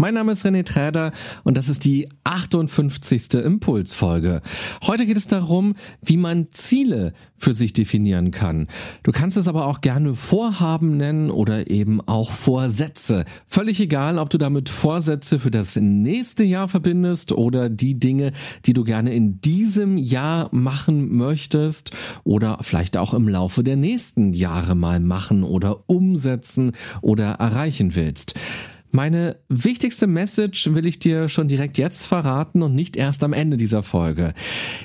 Mein Name ist René Träder und das ist die 58. Impulsfolge. Heute geht es darum, wie man Ziele für sich definieren kann. Du kannst es aber auch gerne Vorhaben nennen oder eben auch Vorsätze. Völlig egal, ob du damit Vorsätze für das nächste Jahr verbindest oder die Dinge, die du gerne in diesem Jahr machen möchtest oder vielleicht auch im Laufe der nächsten Jahre mal machen oder umsetzen oder erreichen willst. Meine wichtigste Message will ich dir schon direkt jetzt verraten und nicht erst am Ende dieser Folge.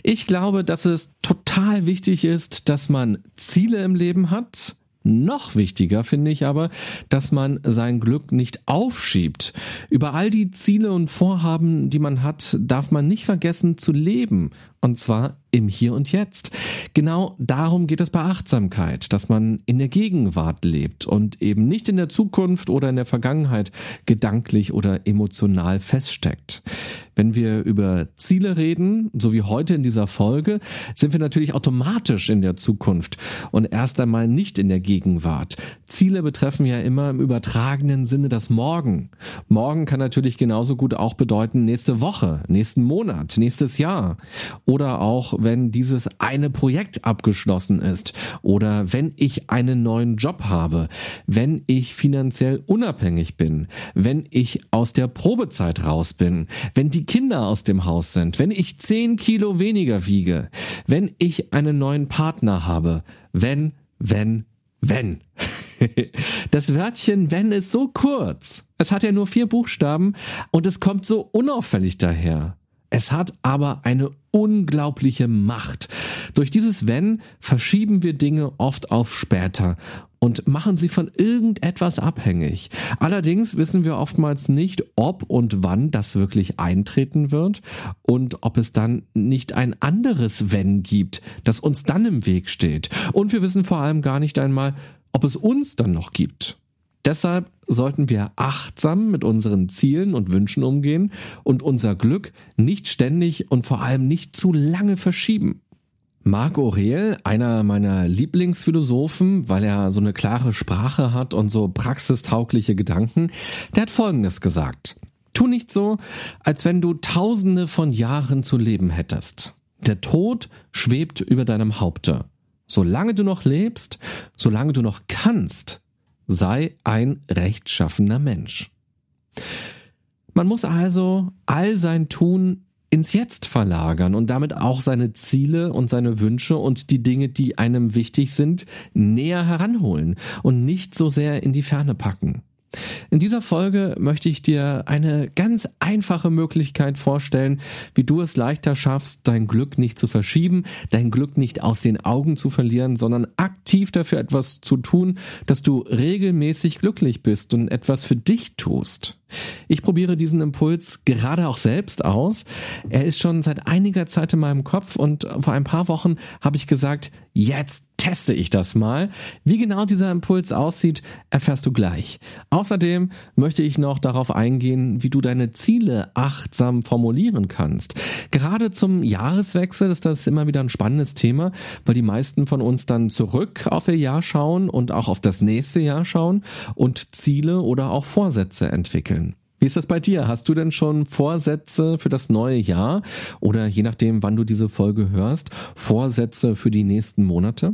Ich glaube, dass es total wichtig ist, dass man Ziele im Leben hat, noch wichtiger finde ich aber, dass man sein Glück nicht aufschiebt. Über all die Ziele und Vorhaben, die man hat, darf man nicht vergessen zu leben. Und zwar im Hier und Jetzt. Genau darum geht es bei Achtsamkeit, dass man in der Gegenwart lebt und eben nicht in der Zukunft oder in der Vergangenheit gedanklich oder emotional feststeckt. Wenn wir über Ziele reden, so wie heute in dieser Folge, sind wir natürlich automatisch in der Zukunft und erst einmal nicht in der Gegenwart. Ziele betreffen ja immer im übertragenen Sinne das Morgen. Morgen kann natürlich genauso gut auch bedeuten nächste Woche, nächsten Monat, nächstes Jahr oder auch wenn dieses eine Projekt abgeschlossen ist. Oder wenn ich einen neuen Job habe, wenn ich finanziell unabhängig bin, wenn ich aus der Probezeit raus bin, wenn die Kinder aus dem Haus sind, wenn ich zehn Kilo weniger wiege, wenn ich einen neuen Partner habe, wenn, wenn, wenn. Das Wörtchen wenn ist so kurz. Es hat ja nur vier Buchstaben und es kommt so unauffällig daher. Es hat aber eine unglaubliche Macht. Durch dieses Wenn verschieben wir Dinge oft auf später und machen sie von irgendetwas abhängig. Allerdings wissen wir oftmals nicht, ob und wann das wirklich eintreten wird und ob es dann nicht ein anderes Wenn gibt, das uns dann im Weg steht. Und wir wissen vor allem gar nicht einmal, ob es uns dann noch gibt. Deshalb sollten wir achtsam mit unseren Zielen und Wünschen umgehen und unser Glück nicht ständig und vor allem nicht zu lange verschieben. Marc Aurel, einer meiner Lieblingsphilosophen, weil er so eine klare Sprache hat und so praxistaugliche Gedanken, der hat Folgendes gesagt. Tu nicht so, als wenn du tausende von Jahren zu leben hättest. Der Tod schwebt über deinem Haupte. Solange du noch lebst, solange du noch kannst, sei ein rechtschaffener Mensch. Man muss also all sein Tun ins Jetzt verlagern und damit auch seine Ziele und seine Wünsche und die Dinge, die einem wichtig sind, näher heranholen und nicht so sehr in die Ferne packen. In dieser Folge möchte ich dir eine ganz einfache Möglichkeit vorstellen, wie du es leichter schaffst, dein Glück nicht zu verschieben, dein Glück nicht aus den Augen zu verlieren, sondern aktiv dafür etwas zu tun, dass du regelmäßig glücklich bist und etwas für dich tust. Ich probiere diesen Impuls gerade auch selbst aus. Er ist schon seit einiger Zeit in meinem Kopf und vor ein paar Wochen habe ich gesagt, jetzt teste ich das mal. Wie genau dieser Impuls aussieht, erfährst du gleich. Außerdem möchte ich noch darauf eingehen, wie du deine Ziele achtsam formulieren kannst. Gerade zum Jahreswechsel ist das immer wieder ein spannendes Thema, weil die meisten von uns dann zurück auf ihr Jahr schauen und auch auf das nächste Jahr schauen und Ziele oder auch Vorsätze entwickeln. Wie ist das bei dir? Hast du denn schon Vorsätze für das neue Jahr oder je nachdem, wann du diese Folge hörst, Vorsätze für die nächsten Monate?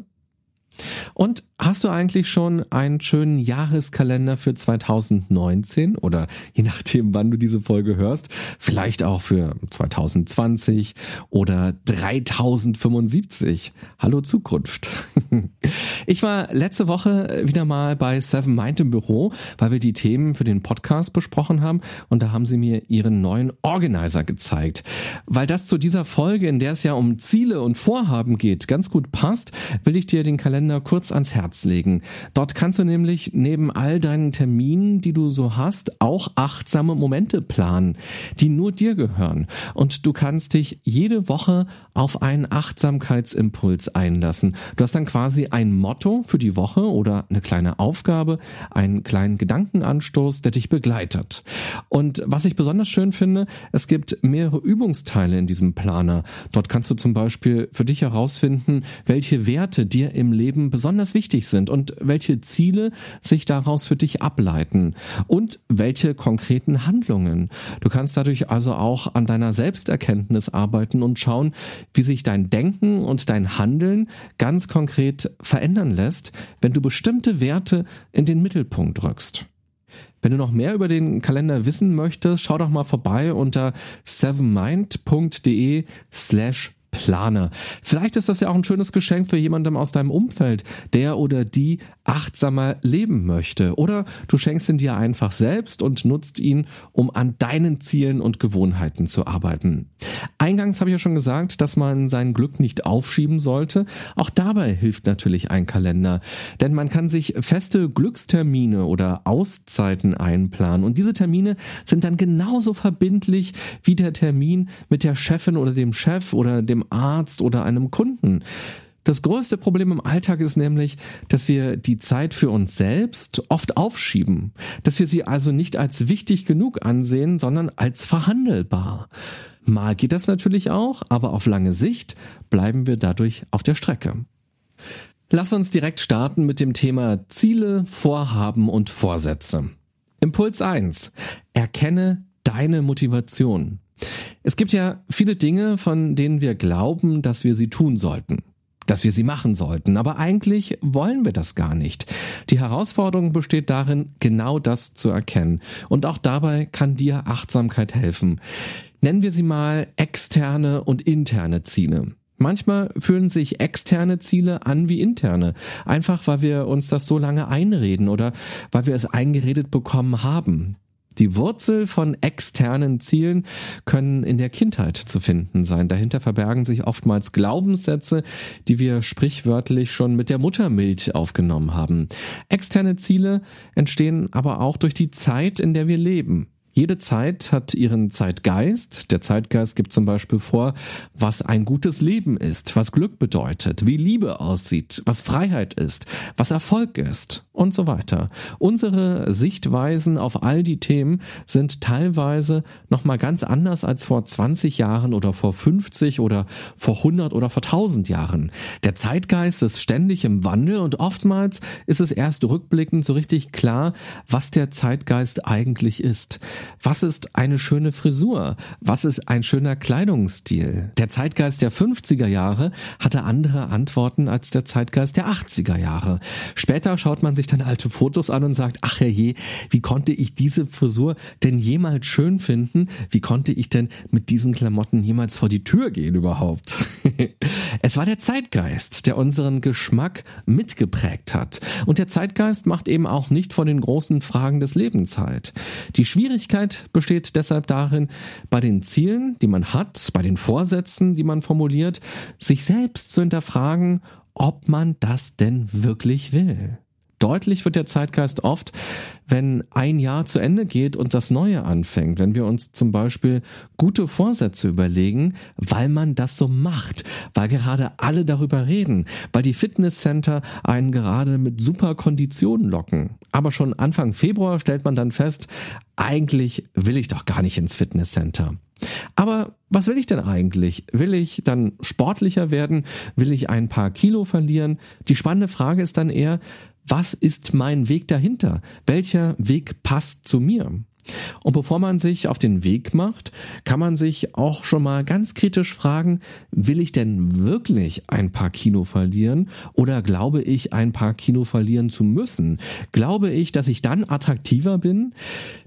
Und hast du eigentlich schon einen schönen Jahreskalender für 2019 oder je nachdem, wann du diese Folge hörst, vielleicht auch für 2020 oder 3075? Hallo Zukunft. Ich war letzte Woche wieder mal bei Seven Mind im Büro, weil wir die Themen für den Podcast besprochen haben und da haben sie mir ihren neuen Organizer gezeigt. Weil das zu dieser Folge, in der es ja um Ziele und Vorhaben geht, ganz gut passt, will ich dir den Kalender kurz ans Herz Herz legen. Dort kannst du nämlich neben all deinen Terminen, die du so hast, auch achtsame Momente planen, die nur dir gehören. Und du kannst dich jede Woche auf einen Achtsamkeitsimpuls einlassen. Du hast dann quasi ein Motto für die Woche oder eine kleine Aufgabe, einen kleinen Gedankenanstoß, der dich begleitet. Und was ich besonders schön finde, es gibt mehrere Übungsteile in diesem Planer. Dort kannst du zum Beispiel für dich herausfinden, welche Werte dir im Leben besonders wichtig sind und welche Ziele sich daraus für dich ableiten und welche konkreten Handlungen. Du kannst dadurch also auch an deiner Selbsterkenntnis arbeiten und schauen, wie sich dein Denken und dein Handeln ganz konkret verändern lässt, wenn du bestimmte Werte in den Mittelpunkt rückst. Wenn du noch mehr über den Kalender wissen möchtest, schau doch mal vorbei unter sevenmind.de slash Planer. Vielleicht ist das ja auch ein schönes Geschenk für jemandem aus deinem Umfeld, der oder die achtsamer leben möchte. Oder du schenkst ihn dir einfach selbst und nutzt ihn, um an deinen Zielen und Gewohnheiten zu arbeiten. Eingangs habe ich ja schon gesagt, dass man sein Glück nicht aufschieben sollte. Auch dabei hilft natürlich ein Kalender. Denn man kann sich feste Glückstermine oder Auszeiten einplanen. Und diese Termine sind dann genauso verbindlich wie der Termin mit der Chefin oder dem Chef oder dem Arzt oder einem Kunden. Das größte Problem im Alltag ist nämlich, dass wir die Zeit für uns selbst oft aufschieben, dass wir sie also nicht als wichtig genug ansehen, sondern als verhandelbar. Mal geht das natürlich auch, aber auf lange Sicht bleiben wir dadurch auf der Strecke. Lass uns direkt starten mit dem Thema Ziele, Vorhaben und Vorsätze. Impuls 1. Erkenne deine Motivation. Es gibt ja viele Dinge, von denen wir glauben, dass wir sie tun sollten dass wir sie machen sollten. Aber eigentlich wollen wir das gar nicht. Die Herausforderung besteht darin, genau das zu erkennen. Und auch dabei kann dir Achtsamkeit helfen. Nennen wir sie mal externe und interne Ziele. Manchmal fühlen sich externe Ziele an wie interne, einfach weil wir uns das so lange einreden oder weil wir es eingeredet bekommen haben. Die Wurzel von externen Zielen können in der Kindheit zu finden sein. Dahinter verbergen sich oftmals Glaubenssätze, die wir sprichwörtlich schon mit der Muttermilch aufgenommen haben. Externe Ziele entstehen aber auch durch die Zeit, in der wir leben. Jede Zeit hat ihren Zeitgeist. Der Zeitgeist gibt zum Beispiel vor, was ein gutes Leben ist, was Glück bedeutet, wie Liebe aussieht, was Freiheit ist, was Erfolg ist und so weiter. Unsere Sichtweisen auf all die Themen sind teilweise nochmal ganz anders als vor 20 Jahren oder vor 50 oder vor 100 oder vor 1000 Jahren. Der Zeitgeist ist ständig im Wandel und oftmals ist es erst rückblickend so richtig klar, was der Zeitgeist eigentlich ist. Was ist eine schöne Frisur? Was ist ein schöner Kleidungsstil? Der Zeitgeist der 50er Jahre hatte andere Antworten als der Zeitgeist der 80er Jahre. Später schaut man sich dann alte Fotos an und sagt, ach herrje, wie konnte ich diese Frisur denn jemals schön finden? Wie konnte ich denn mit diesen Klamotten jemals vor die Tür gehen überhaupt? es war der Zeitgeist, der unseren Geschmack mitgeprägt hat. Und der Zeitgeist macht eben auch nicht von den großen Fragen des Lebens halt. Die Schwierigkeit Schwierigkeit besteht deshalb darin, bei den Zielen, die man hat, bei den Vorsätzen, die man formuliert, sich selbst zu hinterfragen, ob man das denn wirklich will. Deutlich wird der Zeitgeist oft, wenn ein Jahr zu Ende geht und das Neue anfängt, wenn wir uns zum Beispiel gute Vorsätze überlegen, weil man das so macht, weil gerade alle darüber reden, weil die Fitnesscenter einen gerade mit super Konditionen locken. Aber schon Anfang Februar stellt man dann fest, eigentlich will ich doch gar nicht ins Fitnesscenter. Aber was will ich denn eigentlich? Will ich dann sportlicher werden? Will ich ein paar Kilo verlieren? Die spannende Frage ist dann eher, was ist mein Weg dahinter? Welcher Weg passt zu mir? Und bevor man sich auf den Weg macht, kann man sich auch schon mal ganz kritisch fragen, will ich denn wirklich ein paar Kino verlieren oder glaube ich, ein paar Kino verlieren zu müssen? Glaube ich, dass ich dann attraktiver bin?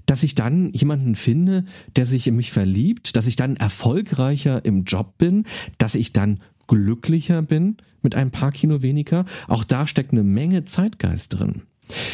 Dass ich dann jemanden finde, der sich in mich verliebt? Dass ich dann erfolgreicher im Job bin? Dass ich dann glücklicher bin mit ein paar Kino weniger. Auch da steckt eine Menge Zeitgeist drin.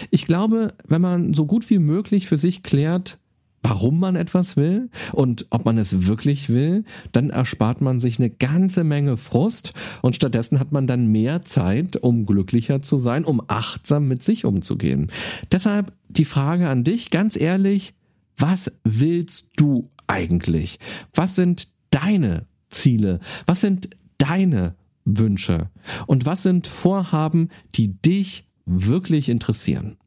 Ich glaube, wenn man so gut wie möglich für sich klärt, warum man etwas will und ob man es wirklich will, dann erspart man sich eine ganze Menge Frust und stattdessen hat man dann mehr Zeit, um glücklicher zu sein, um achtsam mit sich umzugehen. Deshalb die Frage an dich, ganz ehrlich, was willst du eigentlich? Was sind deine Ziele? Was sind deine Wünsche? Und was sind Vorhaben, die dich wirklich interessieren?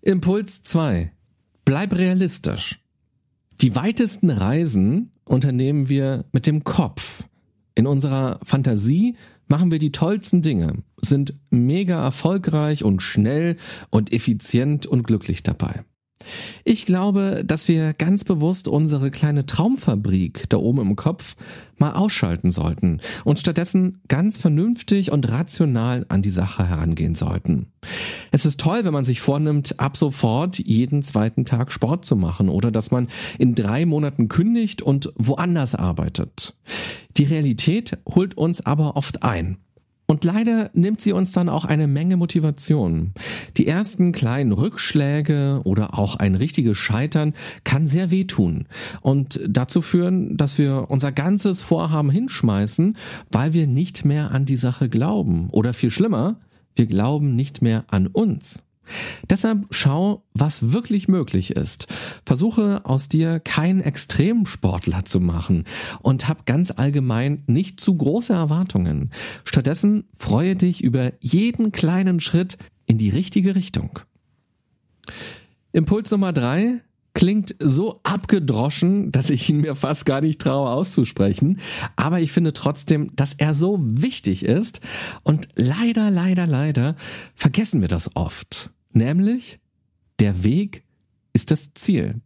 Impuls 2. Bleib realistisch. Die weitesten Reisen unternehmen wir mit dem Kopf. In unserer Fantasie machen wir die tollsten Dinge, sind mega erfolgreich und schnell und effizient und glücklich dabei. Ich glaube, dass wir ganz bewusst unsere kleine Traumfabrik da oben im Kopf mal ausschalten sollten und stattdessen ganz vernünftig und rational an die Sache herangehen sollten. Es ist toll, wenn man sich vornimmt, ab sofort jeden zweiten Tag Sport zu machen oder dass man in drei Monaten kündigt und woanders arbeitet. Die Realität holt uns aber oft ein. Und leider nimmt sie uns dann auch eine Menge Motivation. Die ersten kleinen Rückschläge oder auch ein richtiges Scheitern kann sehr wehtun und dazu führen, dass wir unser ganzes Vorhaben hinschmeißen, weil wir nicht mehr an die Sache glauben. Oder viel schlimmer, wir glauben nicht mehr an uns. Deshalb schau, was wirklich möglich ist. Versuche aus dir keinen Extremsportler zu machen und hab ganz allgemein nicht zu große Erwartungen. Stattdessen freue dich über jeden kleinen Schritt in die richtige Richtung. Impuls Nummer drei klingt so abgedroschen, dass ich ihn mir fast gar nicht traue auszusprechen. Aber ich finde trotzdem, dass er so wichtig ist. Und leider, leider, leider vergessen wir das oft. Nämlich, der Weg ist das Ziel.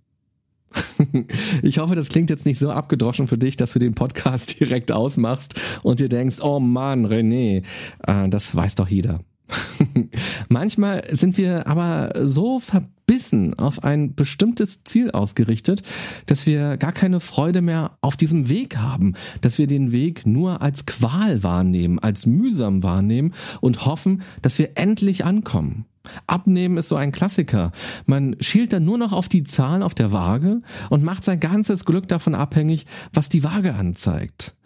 Ich hoffe, das klingt jetzt nicht so abgedroschen für dich, dass du den Podcast direkt ausmachst und dir denkst, oh Mann, René, äh, das weiß doch jeder. Manchmal sind wir aber so verbissen auf ein bestimmtes Ziel ausgerichtet, dass wir gar keine Freude mehr auf diesem Weg haben, dass wir den Weg nur als Qual wahrnehmen, als mühsam wahrnehmen und hoffen, dass wir endlich ankommen. Abnehmen ist so ein Klassiker. Man schielt dann nur noch auf die Zahl auf der Waage und macht sein ganzes Glück davon abhängig, was die Waage anzeigt.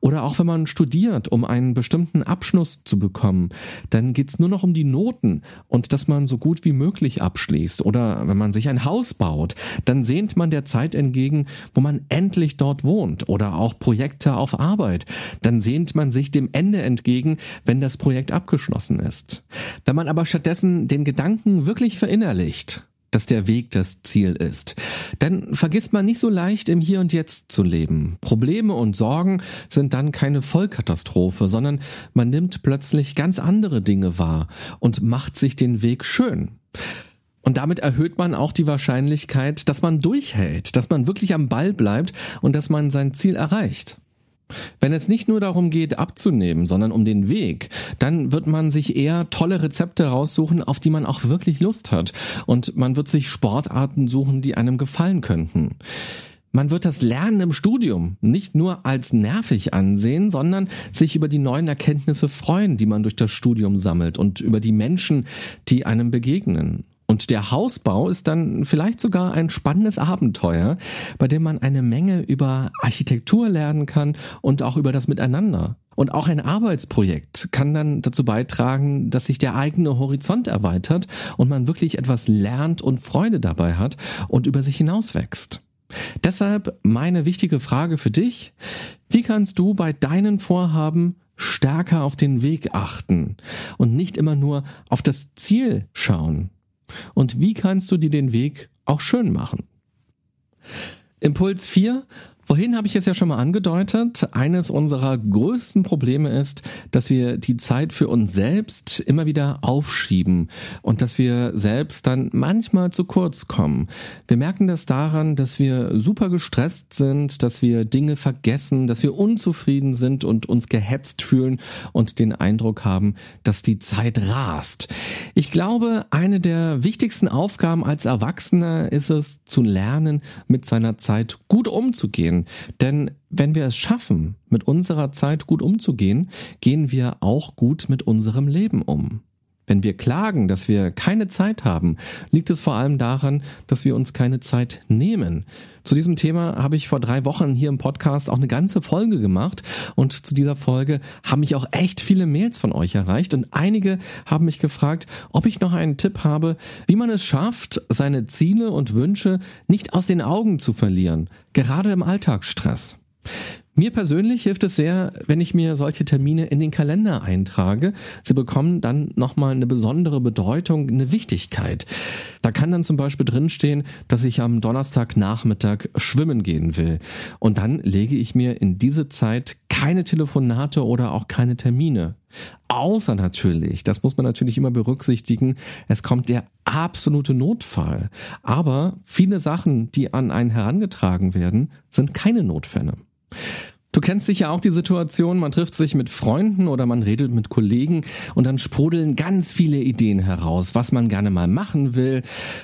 Oder auch wenn man studiert, um einen bestimmten Abschluss zu bekommen, dann geht's nur noch um die Noten und dass man so gut wie möglich abschließt. Oder wenn man sich ein Haus baut, dann sehnt man der Zeit entgegen, wo man endlich dort wohnt. Oder auch Projekte auf Arbeit, dann sehnt man sich dem Ende entgegen, wenn das Projekt abgeschlossen ist. Wenn man aber stattdessen den Gedanken wirklich verinnerlicht, dass der Weg das Ziel ist. Dann vergisst man nicht so leicht im Hier und Jetzt zu leben. Probleme und Sorgen sind dann keine Vollkatastrophe, sondern man nimmt plötzlich ganz andere Dinge wahr und macht sich den Weg schön. Und damit erhöht man auch die Wahrscheinlichkeit, dass man durchhält, dass man wirklich am Ball bleibt und dass man sein Ziel erreicht. Wenn es nicht nur darum geht, abzunehmen, sondern um den Weg, dann wird man sich eher tolle Rezepte raussuchen, auf die man auch wirklich Lust hat. Und man wird sich Sportarten suchen, die einem gefallen könnten. Man wird das Lernen im Studium nicht nur als nervig ansehen, sondern sich über die neuen Erkenntnisse freuen, die man durch das Studium sammelt und über die Menschen, die einem begegnen. Und der Hausbau ist dann vielleicht sogar ein spannendes Abenteuer, bei dem man eine Menge über Architektur lernen kann und auch über das Miteinander. Und auch ein Arbeitsprojekt kann dann dazu beitragen, dass sich der eigene Horizont erweitert und man wirklich etwas lernt und Freude dabei hat und über sich hinauswächst. Deshalb meine wichtige Frage für dich. Wie kannst du bei deinen Vorhaben stärker auf den Weg achten und nicht immer nur auf das Ziel schauen? Und wie kannst du dir den Weg auch schön machen? Impuls 4. Vorhin habe ich es ja schon mal angedeutet. Eines unserer größten Probleme ist, dass wir die Zeit für uns selbst immer wieder aufschieben und dass wir selbst dann manchmal zu kurz kommen. Wir merken das daran, dass wir super gestresst sind, dass wir Dinge vergessen, dass wir unzufrieden sind und uns gehetzt fühlen und den Eindruck haben, dass die Zeit rast. Ich glaube, eine der wichtigsten Aufgaben als Erwachsener ist es, zu lernen, mit seiner Zeit gut umzugehen denn wenn wir es schaffen, mit unserer Zeit gut umzugehen, gehen wir auch gut mit unserem Leben um. Wenn wir klagen, dass wir keine Zeit haben, liegt es vor allem daran, dass wir uns keine Zeit nehmen. Zu diesem Thema habe ich vor drei Wochen hier im Podcast auch eine ganze Folge gemacht und zu dieser Folge haben mich auch echt viele Mails von euch erreicht und einige haben mich gefragt, ob ich noch einen Tipp habe, wie man es schafft, seine Ziele und Wünsche nicht aus den Augen zu verlieren, gerade im Alltagsstress. Mir persönlich hilft es sehr, wenn ich mir solche Termine in den Kalender eintrage. Sie bekommen dann nochmal eine besondere Bedeutung, eine Wichtigkeit. Da kann dann zum Beispiel drinstehen, dass ich am Donnerstagnachmittag schwimmen gehen will. Und dann lege ich mir in diese Zeit keine Telefonate oder auch keine Termine. Außer natürlich, das muss man natürlich immer berücksichtigen, es kommt der absolute Notfall. Aber viele Sachen, die an einen herangetragen werden, sind keine Notfälle. Du kennst sicher auch die Situation, man trifft sich mit Freunden oder man redet mit Kollegen und dann sprudeln ganz viele Ideen heraus, was man gerne mal machen will,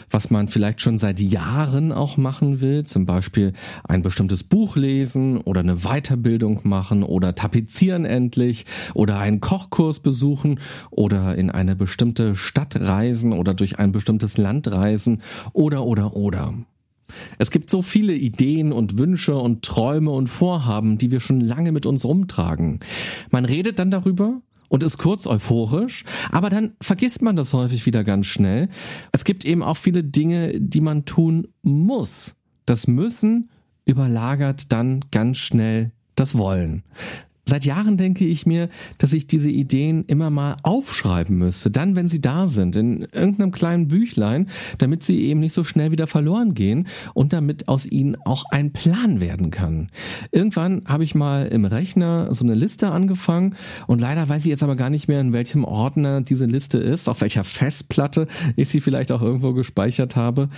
was man vielleicht schon seit Jahren auch machen will, zum Beispiel ein bestimmtes Buch lesen oder eine Weiterbildung machen oder tapezieren endlich oder einen Kochkurs besuchen oder in eine bestimmte Stadt reisen oder durch ein bestimmtes Land reisen oder oder oder. Es gibt so viele Ideen und Wünsche und Träume und Vorhaben, die wir schon lange mit uns rumtragen. Man redet dann darüber und ist kurz euphorisch, aber dann vergisst man das häufig wieder ganz schnell. Es gibt eben auch viele Dinge, die man tun muss. Das Müssen überlagert dann ganz schnell das Wollen. Seit Jahren denke ich mir, dass ich diese Ideen immer mal aufschreiben müsste, dann, wenn sie da sind, in irgendeinem kleinen Büchlein, damit sie eben nicht so schnell wieder verloren gehen und damit aus ihnen auch ein Plan werden kann. Irgendwann habe ich mal im Rechner so eine Liste angefangen und leider weiß ich jetzt aber gar nicht mehr, in welchem Ordner diese Liste ist, auf welcher Festplatte ich sie vielleicht auch irgendwo gespeichert habe.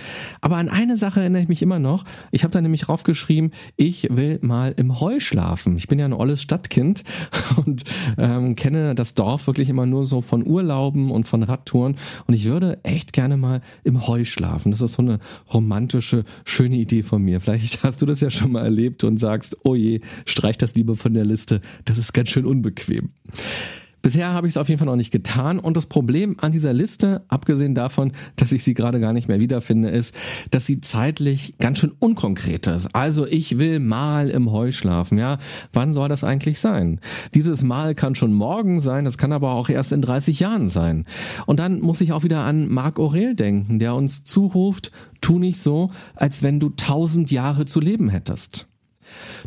Aber an eine Sache erinnere ich mich immer noch. Ich habe da nämlich raufgeschrieben, ich will mal im Heu schlafen. Ich bin ja ein olles Stadtkind Kind und ähm, kenne das Dorf wirklich immer nur so von Urlauben und von Radtouren. Und ich würde echt gerne mal im Heu schlafen. Das ist so eine romantische, schöne Idee von mir. Vielleicht hast du das ja schon mal erlebt und sagst, oh je, streich das lieber von der Liste. Das ist ganz schön unbequem. Bisher habe ich es auf jeden Fall noch nicht getan und das Problem an dieser Liste, abgesehen davon, dass ich sie gerade gar nicht mehr wiederfinde, ist, dass sie zeitlich ganz schön unkonkret ist. Also ich will mal im Heu schlafen, ja. Wann soll das eigentlich sein? Dieses Mal kann schon morgen sein, das kann aber auch erst in 30 Jahren sein. Und dann muss ich auch wieder an Marc Aurel denken, der uns zuruft, tu nicht so, als wenn du tausend Jahre zu leben hättest.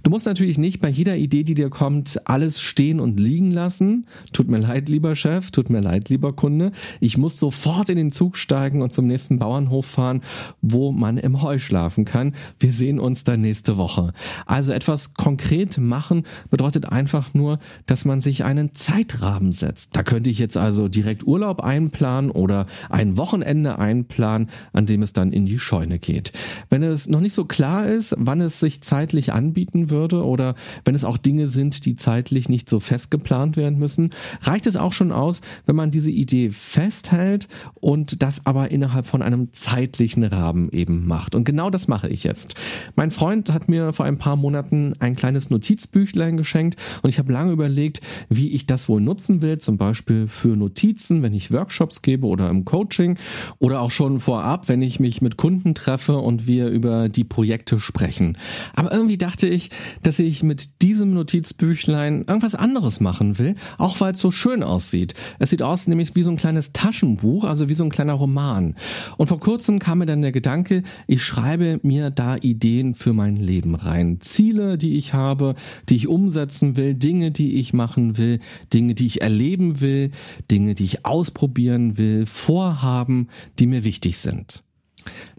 Du musst natürlich nicht bei jeder Idee, die dir kommt, alles stehen und liegen lassen. Tut mir leid, lieber Chef, tut mir leid, lieber Kunde. Ich muss sofort in den Zug steigen und zum nächsten Bauernhof fahren, wo man im Heu schlafen kann. Wir sehen uns dann nächste Woche. Also etwas konkret machen bedeutet einfach nur, dass man sich einen Zeitrahmen setzt. Da könnte ich jetzt also direkt Urlaub einplanen oder ein Wochenende einplanen, an dem es dann in die Scheune geht. Wenn es noch nicht so klar ist, wann es sich zeitlich anbieten würde oder wenn es auch Dinge sind, die zeitlich nicht so fest geplant werden müssen, reicht es auch schon aus, wenn man diese Idee festhält und das aber innerhalb von einem zeitlichen Rahmen eben macht. Und genau das mache ich jetzt. Mein Freund hat mir vor ein paar Monaten ein kleines Notizbüchlein geschenkt und ich habe lange überlegt, wie ich das wohl nutzen will, zum Beispiel für Notizen, wenn ich Workshops gebe oder im Coaching oder auch schon vorab, wenn ich mich mit Kunden treffe und wir über die Projekte sprechen. Aber irgendwie dachte ich, dass ich mit diesem Notizbüchlein irgendwas anderes machen will, auch weil es so schön aussieht. Es sieht aus nämlich wie so ein kleines Taschenbuch, also wie so ein kleiner Roman. Und vor kurzem kam mir dann der Gedanke, ich schreibe mir da Ideen für mein Leben rein. Ziele, die ich habe, die ich umsetzen will, Dinge, die ich machen will, Dinge, die ich erleben will, Dinge, die ich ausprobieren will, Vorhaben, die mir wichtig sind.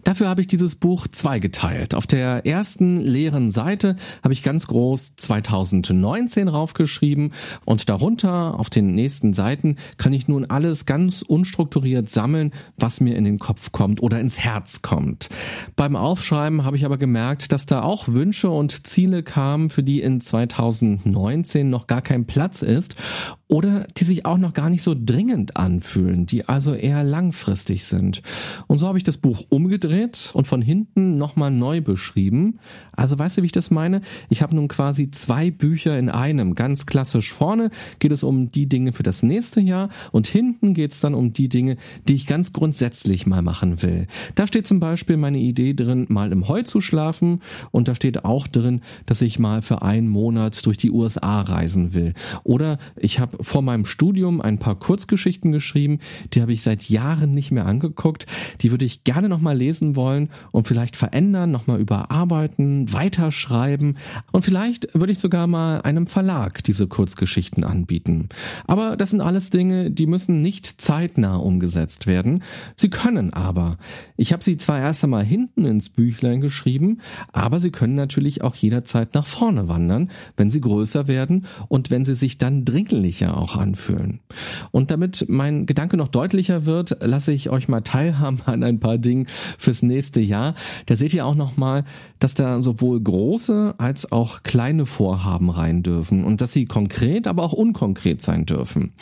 Dafür habe ich dieses Buch zweigeteilt. Auf der ersten leeren Seite habe ich ganz groß 2019 raufgeschrieben und darunter auf den nächsten Seiten kann ich nun alles ganz unstrukturiert sammeln, was mir in den Kopf kommt oder ins Herz kommt. Beim Aufschreiben habe ich aber gemerkt, dass da auch Wünsche und Ziele kamen, für die in 2019 noch gar kein Platz ist oder die sich auch noch gar nicht so dringend anfühlen, die also eher langfristig sind. Und so habe ich das Buch umgedreht und von hinten nochmal neu beschrieben. Also weißt du, wie ich das meine? Ich habe nun quasi zwei Bücher in einem. Ganz klassisch vorne geht es um die Dinge für das nächste Jahr und hinten geht es dann um die Dinge, die ich ganz grundsätzlich mal machen will. Da steht zum Beispiel meine Idee drin, mal im Heu zu schlafen und da steht auch drin, dass ich mal für einen Monat durch die USA reisen will. Oder ich habe vor meinem Studium ein paar Kurzgeschichten geschrieben, die habe ich seit Jahren nicht mehr angeguckt. Die würde ich gerne nochmal lesen wollen und vielleicht verändern, nochmal überarbeiten, weiterschreiben und vielleicht würde ich sogar mal einem Verlag diese Kurzgeschichten anbieten. Aber das sind alles Dinge, die müssen nicht zeitnah umgesetzt werden. Sie können aber. Ich habe sie zwar erst einmal hinten ins Büchlein geschrieben, aber sie können natürlich auch jederzeit nach vorne wandern, wenn sie größer werden und wenn sie sich dann dringlicher auch anfühlen. Und damit mein Gedanke noch deutlicher wird, lasse ich euch mal teilhaben an ein paar Dingen fürs nächste Jahr. Da seht ihr auch noch mal, dass da sowohl große als auch kleine Vorhaben rein dürfen und dass sie konkret, aber auch unkonkret sein dürfen.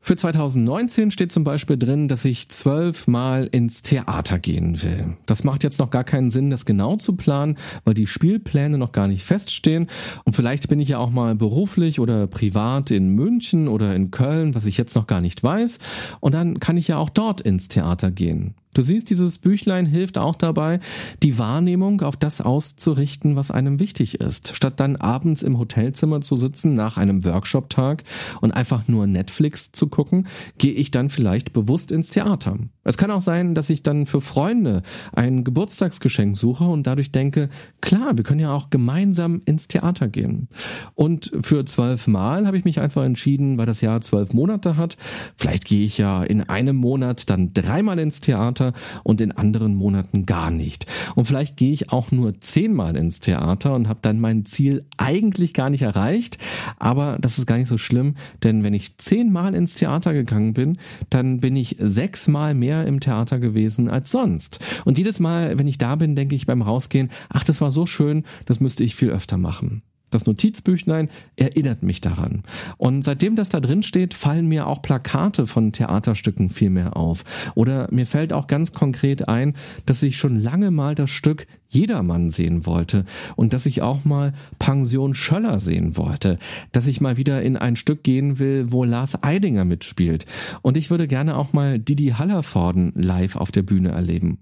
Für 2019 steht zum Beispiel drin, dass ich zwölfmal ins Theater gehen will. Das macht jetzt noch gar keinen Sinn, das genau zu planen, weil die Spielpläne noch gar nicht feststehen. Und vielleicht bin ich ja auch mal beruflich oder privat in München oder in Köln, was ich jetzt noch gar nicht weiß. Und dann kann ich ja auch dort ins Theater gehen. Du siehst, dieses Büchlein hilft auch dabei, die Wahrnehmung auf das auszurichten, was einem wichtig ist. Statt dann abends im Hotelzimmer zu sitzen nach einem Workshop-Tag und einfach nur Netflix zu gucken, gehe ich dann vielleicht bewusst ins Theater. Es kann auch sein, dass ich dann für Freunde ein Geburtstagsgeschenk suche und dadurch denke, klar, wir können ja auch gemeinsam ins Theater gehen. Und für zwölf Mal habe ich mich einfach entschieden, weil das Jahr zwölf Monate hat. Vielleicht gehe ich ja in einem Monat dann dreimal ins Theater und in anderen Monaten gar nicht. Und vielleicht gehe ich auch nur zehnmal ins Theater und habe dann mein Ziel eigentlich gar nicht erreicht. Aber das ist gar nicht so schlimm, denn wenn ich zehnmal ins Theater gegangen bin, dann bin ich sechsmal mehr mehr im Theater gewesen als sonst. Und jedes Mal, wenn ich da bin, denke ich beim Rausgehen, ach, das war so schön, das müsste ich viel öfter machen. Das Notizbüchlein erinnert mich daran. Und seitdem das da drin steht, fallen mir auch Plakate von Theaterstücken viel mehr auf. Oder mir fällt auch ganz konkret ein, dass ich schon lange mal das Stück Jedermann sehen wollte und dass ich auch mal Pension Schöller sehen wollte, dass ich mal wieder in ein Stück gehen will, wo Lars Eidinger mitspielt. Und ich würde gerne auch mal Didi Hallervorden live auf der Bühne erleben.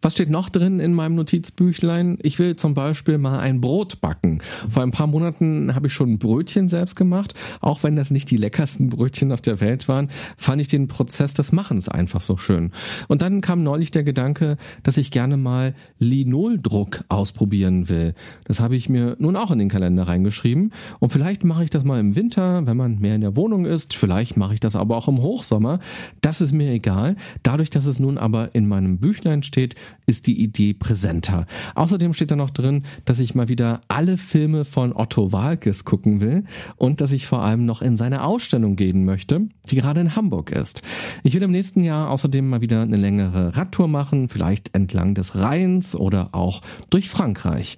Was steht noch drin in meinem Notizbüchlein? Ich will zum Beispiel mal ein Brot backen. Vor ein paar Monaten habe ich schon ein Brötchen selbst gemacht. Auch wenn das nicht die leckersten Brötchen auf der Welt waren, fand ich den Prozess des Machens einfach so schön. Und dann kam neulich der Gedanke, dass ich gerne mal Linoldruck ausprobieren will. Das habe ich mir nun auch in den Kalender reingeschrieben. Und vielleicht mache ich das mal im Winter, wenn man mehr in der Wohnung ist. Vielleicht mache ich das aber auch im Hochsommer. Das ist mir egal. Dadurch, dass es nun aber in meinem Büchlein steht, ist die Idee präsenter. Außerdem steht da noch drin, dass ich mal wieder alle Filme von Otto Walkes gucken will und dass ich vor allem noch in seine Ausstellung gehen möchte, die gerade in Hamburg ist. Ich will im nächsten Jahr außerdem mal wieder eine längere Radtour machen, vielleicht entlang des Rheins oder auch durch Frankreich.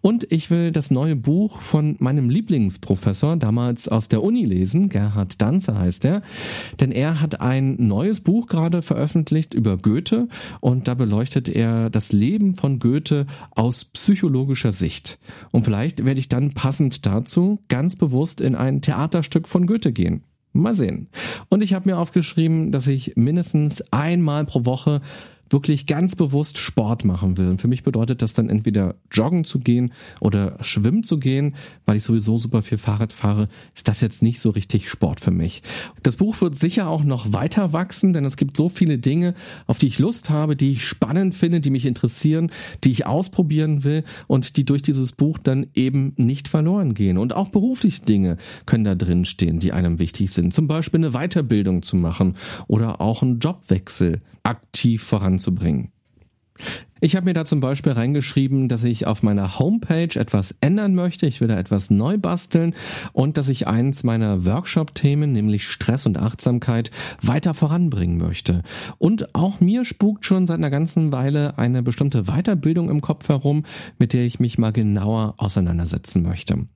Und ich will das neue Buch von meinem Lieblingsprofessor damals aus der Uni lesen, Gerhard Danzer heißt er, denn er hat ein neues Buch gerade veröffentlicht über Goethe und da beleuchtet er das Leben von Goethe aus psychologischer Sicht. Und vielleicht werde ich dann passend dazu ganz bewusst in ein Theaterstück von Goethe gehen. Mal sehen. Und ich habe mir aufgeschrieben, dass ich mindestens einmal pro Woche wirklich ganz bewusst Sport machen will. Und für mich bedeutet das dann entweder joggen zu gehen oder schwimmen zu gehen, weil ich sowieso super viel Fahrrad fahre, ist das jetzt nicht so richtig Sport für mich. Das Buch wird sicher auch noch weiter wachsen, denn es gibt so viele Dinge, auf die ich Lust habe, die ich spannend finde, die mich interessieren, die ich ausprobieren will und die durch dieses Buch dann eben nicht verloren gehen. Und auch berufliche Dinge können da drin stehen, die einem wichtig sind. Zum Beispiel eine Weiterbildung zu machen oder auch einen Jobwechsel aktiv voranzubringen. Ich habe mir da zum Beispiel reingeschrieben, dass ich auf meiner Homepage etwas ändern möchte. Ich will da etwas neu basteln und dass ich eins meiner Workshop-Themen, nämlich Stress und Achtsamkeit, weiter voranbringen möchte. Und auch mir spukt schon seit einer ganzen Weile eine bestimmte Weiterbildung im Kopf herum, mit der ich mich mal genauer auseinandersetzen möchte.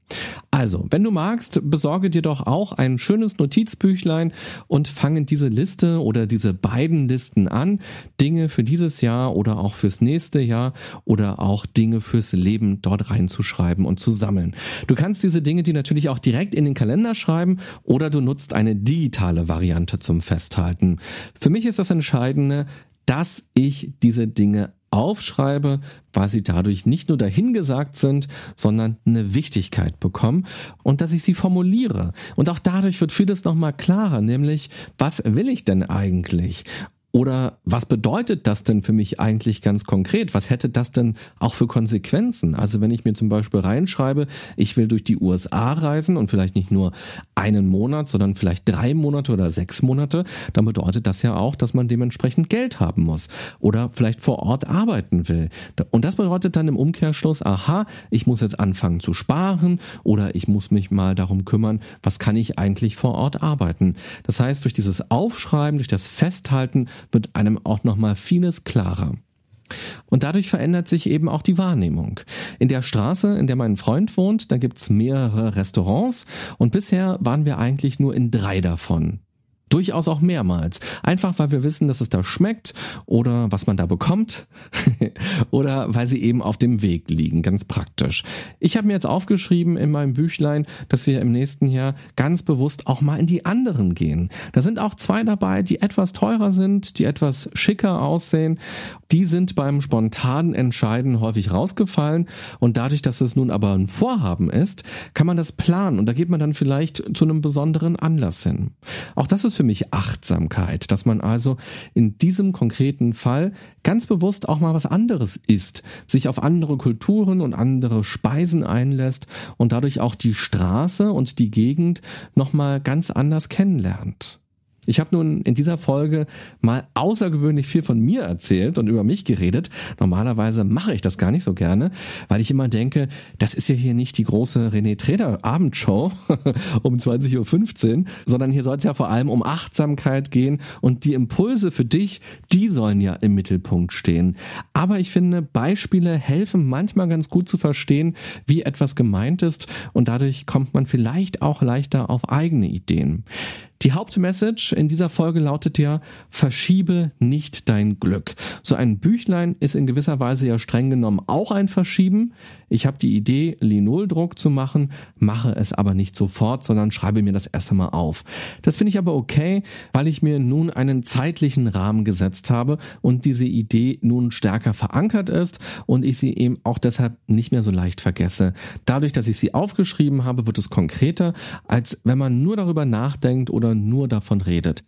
Also, wenn du magst, besorge dir doch auch ein schönes Notizbüchlein und fange diese Liste oder diese beiden Listen an. Dinge für dieses Jahr oder auch fürs nächste Jahr oder auch Dinge fürs Leben dort reinzuschreiben und zu sammeln. Du kannst diese Dinge die natürlich auch direkt in den Kalender schreiben oder du nutzt eine digitale Variante zum Festhalten. Für mich ist das Entscheidende, dass ich diese Dinge aufschreibe, weil sie dadurch nicht nur dahingesagt sind, sondern eine Wichtigkeit bekommen und dass ich sie formuliere. Und auch dadurch wird vieles nochmal klarer, nämlich was will ich denn eigentlich? Oder was bedeutet das denn für mich eigentlich ganz konkret? Was hätte das denn auch für Konsequenzen? Also wenn ich mir zum Beispiel reinschreibe, ich will durch die USA reisen und vielleicht nicht nur einen Monat, sondern vielleicht drei Monate oder sechs Monate, dann bedeutet das ja auch, dass man dementsprechend Geld haben muss oder vielleicht vor Ort arbeiten will. Und das bedeutet dann im Umkehrschluss, aha, ich muss jetzt anfangen zu sparen oder ich muss mich mal darum kümmern, was kann ich eigentlich vor Ort arbeiten. Das heißt, durch dieses Aufschreiben, durch das Festhalten wird einem auch nochmal vieles klarer. Und dadurch verändert sich eben auch die Wahrnehmung. In der Straße, in der mein Freund wohnt, da gibt's mehrere Restaurants und bisher waren wir eigentlich nur in drei davon. Durchaus auch mehrmals. Einfach weil wir wissen, dass es da schmeckt oder was man da bekommt oder weil sie eben auf dem Weg liegen. Ganz praktisch. Ich habe mir jetzt aufgeschrieben in meinem Büchlein, dass wir im nächsten Jahr ganz bewusst auch mal in die anderen gehen. Da sind auch zwei dabei, die etwas teurer sind, die etwas schicker aussehen. Die sind beim spontanen Entscheiden häufig rausgefallen und dadurch, dass es nun aber ein Vorhaben ist, kann man das planen und da geht man dann vielleicht zu einem besonderen Anlass hin. Auch das ist für mich Achtsamkeit, dass man also in diesem konkreten Fall ganz bewusst auch mal was anderes isst, sich auf andere Kulturen und andere Speisen einlässt und dadurch auch die Straße und die Gegend nochmal ganz anders kennenlernt. Ich habe nun in dieser Folge mal außergewöhnlich viel von mir erzählt und über mich geredet. Normalerweise mache ich das gar nicht so gerne, weil ich immer denke, das ist ja hier nicht die große René Treder Abendshow um 20.15 Uhr, sondern hier soll es ja vor allem um Achtsamkeit gehen und die Impulse für dich, die sollen ja im Mittelpunkt stehen. Aber ich finde, Beispiele helfen manchmal ganz gut zu verstehen, wie etwas gemeint ist und dadurch kommt man vielleicht auch leichter auf eigene Ideen. Die Hauptmessage in dieser Folge lautet ja, verschiebe nicht dein Glück. So ein Büchlein ist in gewisser Weise ja streng genommen auch ein Verschieben. Ich habe die Idee, Linoldruck zu machen, mache es aber nicht sofort, sondern schreibe mir das erst einmal auf. Das finde ich aber okay, weil ich mir nun einen zeitlichen Rahmen gesetzt habe und diese Idee nun stärker verankert ist und ich sie eben auch deshalb nicht mehr so leicht vergesse. Dadurch, dass ich sie aufgeschrieben habe, wird es konkreter, als wenn man nur darüber nachdenkt oder nur davon redet.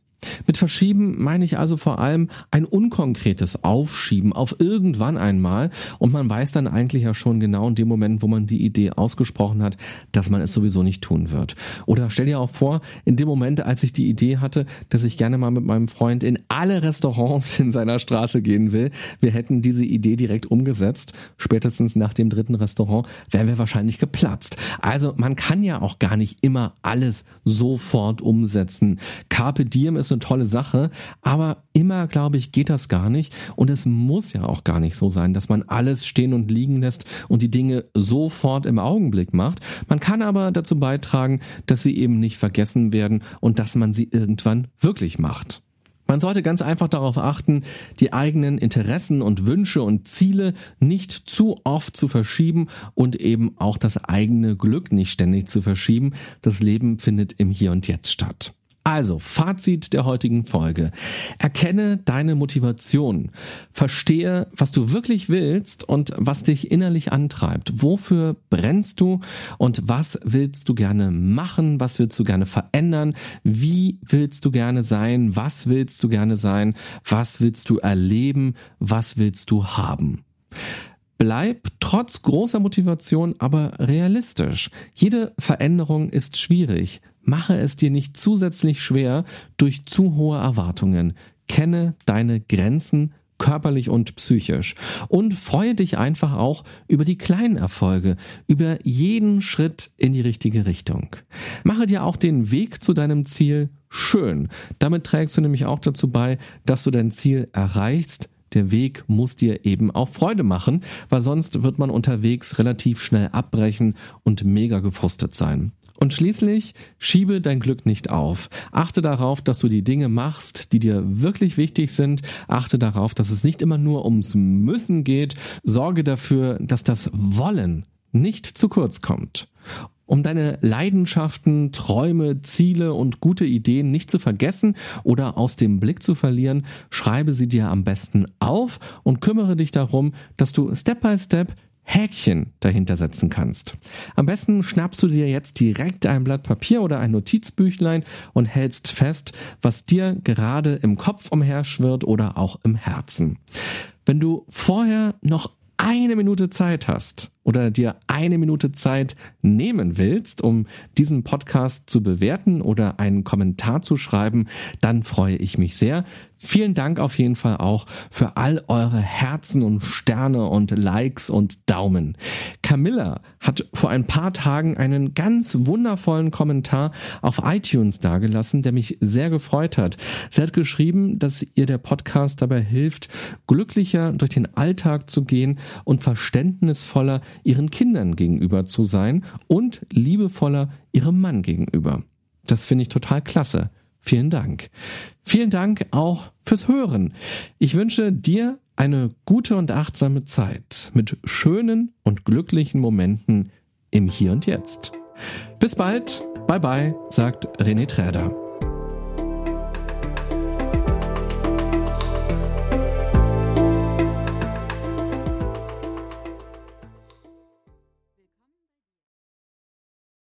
Mit Verschieben meine ich also vor allem ein unkonkretes Aufschieben auf irgendwann einmal und man weiß dann eigentlich ja schon genau in dem Moment, wo man die Idee ausgesprochen hat, dass man es sowieso nicht tun wird. Oder stell dir auch vor, in dem Moment, als ich die Idee hatte, dass ich gerne mal mit meinem Freund in alle Restaurants in seiner Straße gehen will, wir hätten diese Idee direkt umgesetzt, spätestens nach dem dritten Restaurant wären wir wahrscheinlich geplatzt. Also man kann ja auch gar nicht immer alles sofort umsetzen. Carpe Diem ist eine tolle Sache, aber immer, glaube ich, geht das gar nicht. Und es muss ja auch gar nicht so sein, dass man alles stehen und liegen lässt und die Dinge sofort im Augenblick macht. Man kann aber dazu beitragen, dass sie eben nicht vergessen werden und dass man sie irgendwann wirklich macht. Man sollte ganz einfach darauf achten, die eigenen Interessen und Wünsche und Ziele nicht zu oft zu verschieben und eben auch das eigene Glück nicht ständig zu verschieben. Das Leben findet im Hier und Jetzt statt. Also, Fazit der heutigen Folge. Erkenne deine Motivation. Verstehe, was du wirklich willst und was dich innerlich antreibt. Wofür brennst du und was willst du gerne machen? Was willst du gerne verändern? Wie willst du gerne sein? Was willst du gerne sein? Was willst du erleben? Was willst du haben? Bleib trotz großer Motivation aber realistisch. Jede Veränderung ist schwierig. Mache es dir nicht zusätzlich schwer durch zu hohe Erwartungen. Kenne deine Grenzen körperlich und psychisch. Und freue dich einfach auch über die kleinen Erfolge, über jeden Schritt in die richtige Richtung. Mache dir auch den Weg zu deinem Ziel schön. Damit trägst du nämlich auch dazu bei, dass du dein Ziel erreichst, der Weg muss dir eben auch Freude machen, weil sonst wird man unterwegs relativ schnell abbrechen und mega gefrustet sein. Und schließlich schiebe dein Glück nicht auf. Achte darauf, dass du die Dinge machst, die dir wirklich wichtig sind. Achte darauf, dass es nicht immer nur ums Müssen geht. Sorge dafür, dass das Wollen nicht zu kurz kommt. Um deine Leidenschaften, Träume, Ziele und gute Ideen nicht zu vergessen oder aus dem Blick zu verlieren, schreibe sie dir am besten auf und kümmere dich darum, dass du Step by Step Häkchen dahinter setzen kannst. Am besten schnappst du dir jetzt direkt ein Blatt Papier oder ein Notizbüchlein und hältst fest, was dir gerade im Kopf umherschwirrt oder auch im Herzen. Wenn du vorher noch eine Minute Zeit hast oder dir eine Minute Zeit nehmen willst, um diesen Podcast zu bewerten oder einen Kommentar zu schreiben, dann freue ich mich sehr. Vielen Dank auf jeden Fall auch für all eure Herzen und Sterne und Likes und Daumen. Camilla hat vor ein paar Tagen einen ganz wundervollen Kommentar auf iTunes dargelassen, der mich sehr gefreut hat. Sie hat geschrieben, dass ihr der Podcast dabei hilft, glücklicher durch den Alltag zu gehen und verständnisvoller ihren Kindern gegenüber zu sein und liebevoller ihrem Mann gegenüber. Das finde ich total klasse. Vielen Dank. Vielen Dank auch fürs Hören. Ich wünsche dir eine gute und achtsame Zeit mit schönen und glücklichen Momenten im Hier und Jetzt. Bis bald. Bye bye, sagt René Träder.